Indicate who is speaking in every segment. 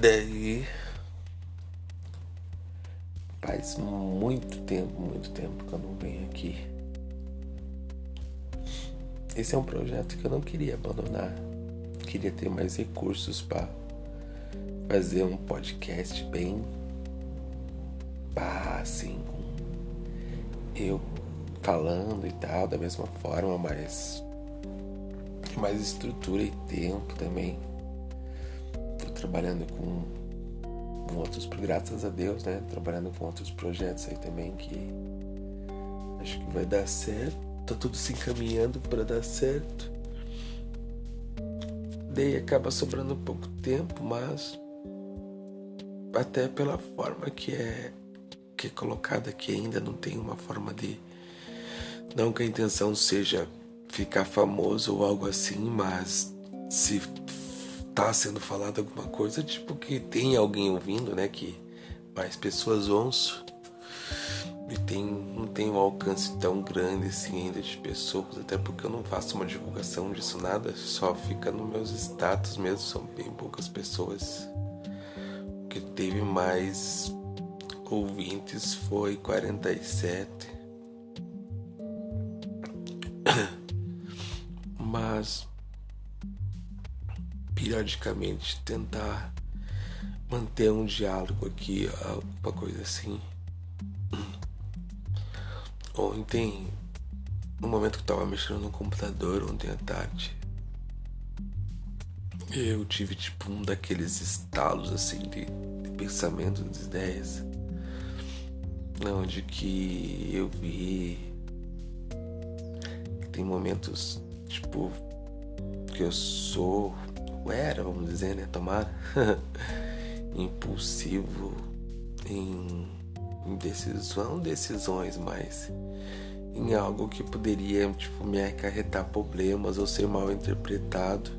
Speaker 1: Daí faz muito tempo, muito tempo que eu não venho aqui. Esse é um projeto que eu não queria abandonar. Queria ter mais recursos para fazer um podcast bem pá, assim, com eu falando e tal, da mesma forma, mas mais estrutura e tempo também. Trabalhando com, com outros, graças a Deus, né? Trabalhando com outros projetos aí também que acho que vai dar certo. Tá tudo se encaminhando para dar certo. Daí acaba sobrando pouco tempo, mas até pela forma que é que é colocada aqui ainda não tem uma forma de não que a intenção seja ficar famoso ou algo assim, mas se tá sendo falado alguma coisa, tipo que tem alguém ouvindo, né, que mais pessoas ouçam e tem, não tem um alcance tão grande assim ainda de pessoas, até porque eu não faço uma divulgação disso nada, só fica nos meus status mesmo, são bem poucas pessoas. O que teve mais ouvintes foi 47. Mas periodicamente tentar manter um diálogo aqui, alguma coisa assim. Ontem, no momento que eu tava mexendo no computador, ontem à tarde, eu tive tipo um daqueles estalos assim de, de pensamento, de ideias onde que eu vi tem momentos tipo que eu sou ou era vamos dizer né tomar impulsivo em, decisão decisões mas em algo que poderia tipo me acarretar problemas ou ser mal interpretado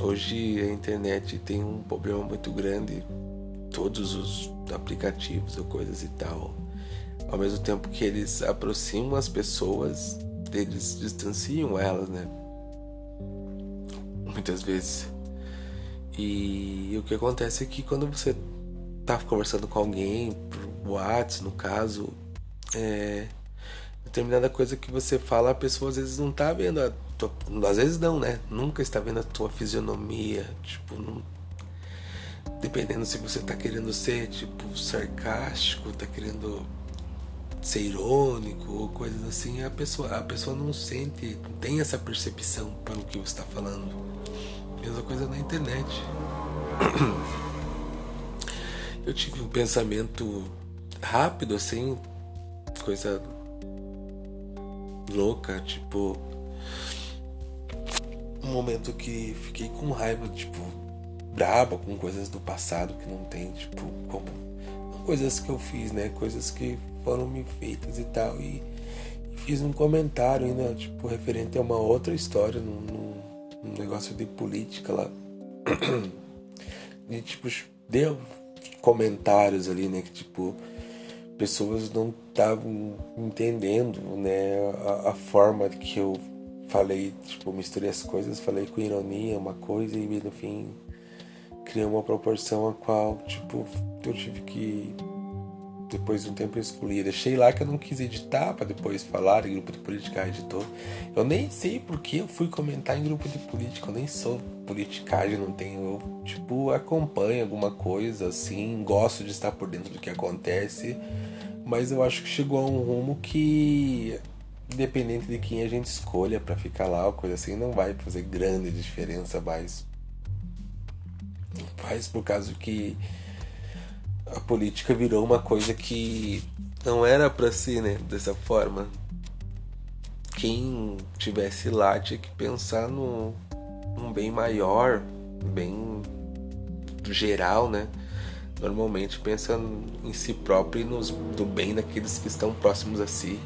Speaker 1: hoje a internet tem um problema muito grande todos os aplicativos ou coisas e tal. Ao mesmo tempo que eles aproximam as pessoas, eles distanciam elas, né? Muitas vezes. E o que acontece é que quando você tá conversando com alguém, por WhatsApp, no caso, é, determinada coisa que você fala, a pessoa às vezes não tá vendo a tua, às vezes não, né? Nunca está vendo a tua fisionomia, tipo, não dependendo se você tá querendo ser tipo sarcástico, tá querendo ser irônico ou coisas assim, a pessoa, a pessoa não sente, não tem essa percepção pelo que você está falando. Mesma coisa na internet. Eu tive um pensamento rápido assim, coisa louca, tipo um momento que fiquei com raiva, tipo, braba com coisas do passado que não tem, tipo, como coisas que eu fiz, né? Coisas que foram me feitas e tal. E, e fiz um comentário ainda, tipo, referente a uma outra história, num, num negócio de política lá. e tipo, deu comentários ali, né? Que tipo, pessoas não estavam entendendo, né? A, a forma que eu falei, tipo, misturei as coisas, falei com ironia uma coisa e no fim criou uma proporção a qual, tipo, eu tive que depois de um tempo eu excluí. Deixei lá que eu não quis editar para depois falar em grupo de política editor. Eu nem sei porque eu fui comentar em grupo de política. Eu nem sou politicagem, não tenho. Eu, tipo, acompanho alguma coisa assim, gosto de estar por dentro do que acontece. Mas eu acho que chegou a um rumo que, independente de quem a gente escolha para ficar lá, ou coisa assim, não vai fazer grande diferença mais faz por causa que a política virou uma coisa que não era para ser, né, dessa forma. Quem tivesse lá tinha que pensar no um bem maior, bem geral, né? Normalmente pensa em si próprio e nos, do bem daqueles que estão próximos a si.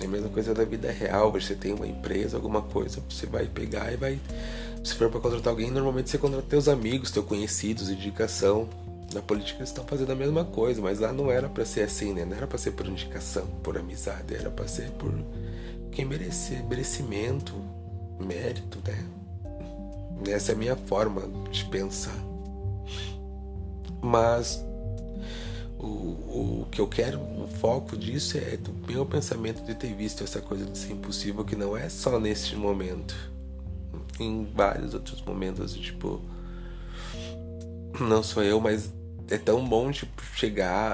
Speaker 1: É a mesma coisa da vida real. Você tem uma empresa, alguma coisa, você vai pegar e vai se for para contratar alguém, normalmente você contrata teus amigos, teus conhecidos, indicação. Na política eles estão fazendo a mesma coisa, mas lá não era para ser assim, né? Não era para ser por indicação, por amizade, era para ser por quem merecer, merecimento, mérito, né? Essa é a minha forma de pensar. Mas o, o que eu quero, o foco disso é do meu pensamento de ter visto essa coisa de ser impossível, que não é só neste momento. Em vários outros momentos, tipo. Não sou eu, mas é tão bom tipo, chegar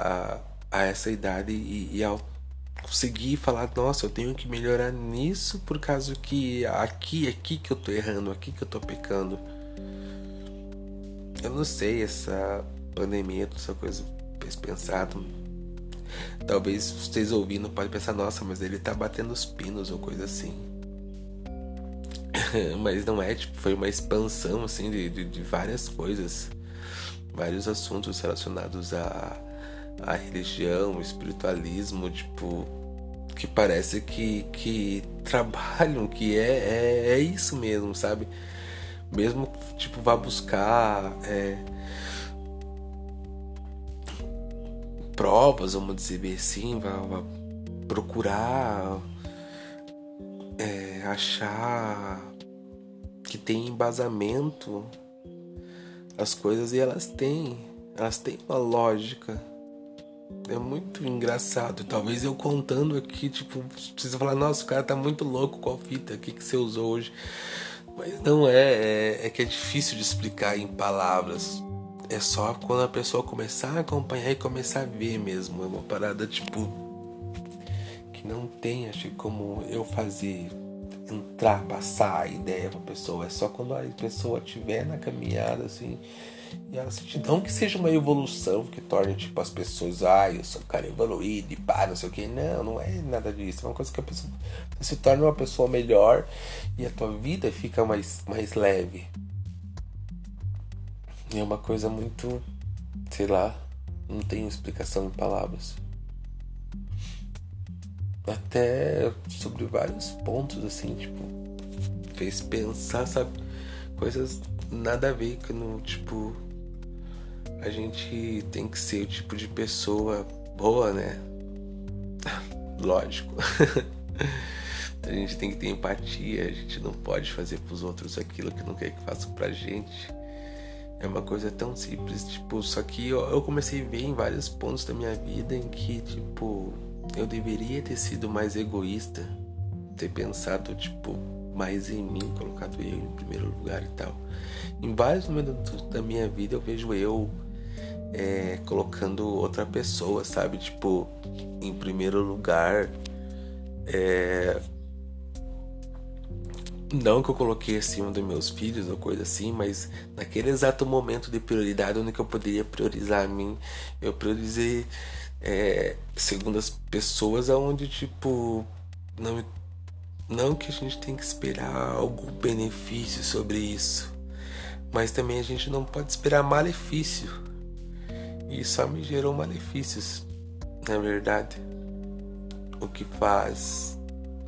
Speaker 1: a, a essa idade e, e ao conseguir falar, nossa, eu tenho que melhorar nisso por causa que aqui, aqui que eu tô errando, aqui que eu tô pecando. Eu não sei, essa pandemia, essa coisa fez pensar. Talvez vocês ouvindo podem pensar, nossa, mas ele tá batendo os pinos ou coisa assim. mas não é, tipo, foi uma expansão assim de, de, de várias coisas, vários assuntos relacionados a a religião, espiritualismo, tipo, que parece que, que trabalham, que é, é, é isso mesmo, sabe? Mesmo, tipo, vá buscar é, provas, vamos dizer assim, vá, vá procurar é, achar que tem embasamento as coisas e elas têm, elas têm uma lógica é muito engraçado. Talvez eu contando aqui, tipo, precisa falar, nossa, o cara tá muito louco, qual fita, o que, que você usou hoje? Mas não é, é, é que é difícil de explicar em palavras. É só quando a pessoa começar a acompanhar e começar a ver mesmo. É uma parada, tipo, que não tem, acho que como eu fazer entrar, passar a ideia pra pessoa. É só quando a pessoa estiver na caminhada, assim, e ela sente, não que seja uma evolução que torne, tipo, as pessoas, ah, eu sou um cara evoluído e pá, não sei o que. Não, não é nada disso. É uma coisa que a pessoa se torna uma pessoa melhor e a tua vida fica mais, mais leve. E é uma coisa muito, sei lá, não tem explicação em palavras. Até sobre vários pontos, assim, tipo, fez pensar, sabe? Coisas nada a ver com, tipo, a gente tem que ser o tipo de pessoa boa, né? Lógico. a gente tem que ter empatia, a gente não pode fazer pros outros aquilo que não quer que façam pra gente. É uma coisa tão simples, tipo, só que eu, eu comecei a ver em vários pontos da minha vida em que, tipo, eu deveria ter sido mais egoísta, ter pensado, tipo, mais em mim, colocado eu em primeiro lugar e tal. Em vários momentos da minha vida eu vejo eu é, colocando outra pessoa, sabe? Tipo, em primeiro lugar. É... Não que eu coloquei acima dos meus filhos ou coisa assim, mas naquele exato momento de prioridade onde eu poderia priorizar a mim, eu priorizei é, segundo as pessoas aonde tipo não não que a gente tem que esperar algum benefício sobre isso, mas também a gente não pode esperar malefício. E só me gerou malefícios, na verdade. O que faz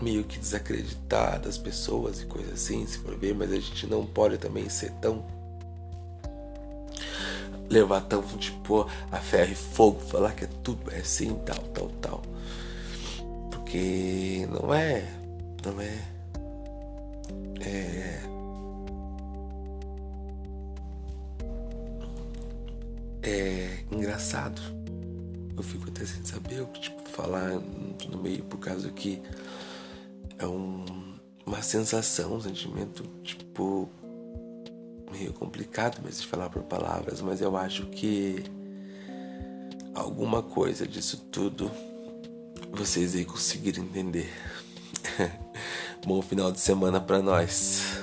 Speaker 1: meio que desacreditar das pessoas e coisas assim, se for ver, mas a gente não pode também ser tão levar tão tipo a ferro e fogo, falar que é tudo é assim, tal, tal, tal. Porque não é, não é. É é engraçado. Eu fico até sem saber o que tipo, falar no meio por causa que é um, uma sensação, um sentimento tipo meio complicado mesmo de falar por palavras, mas eu acho que alguma coisa disso tudo vocês aí conseguiram entender. Bom final de semana para nós.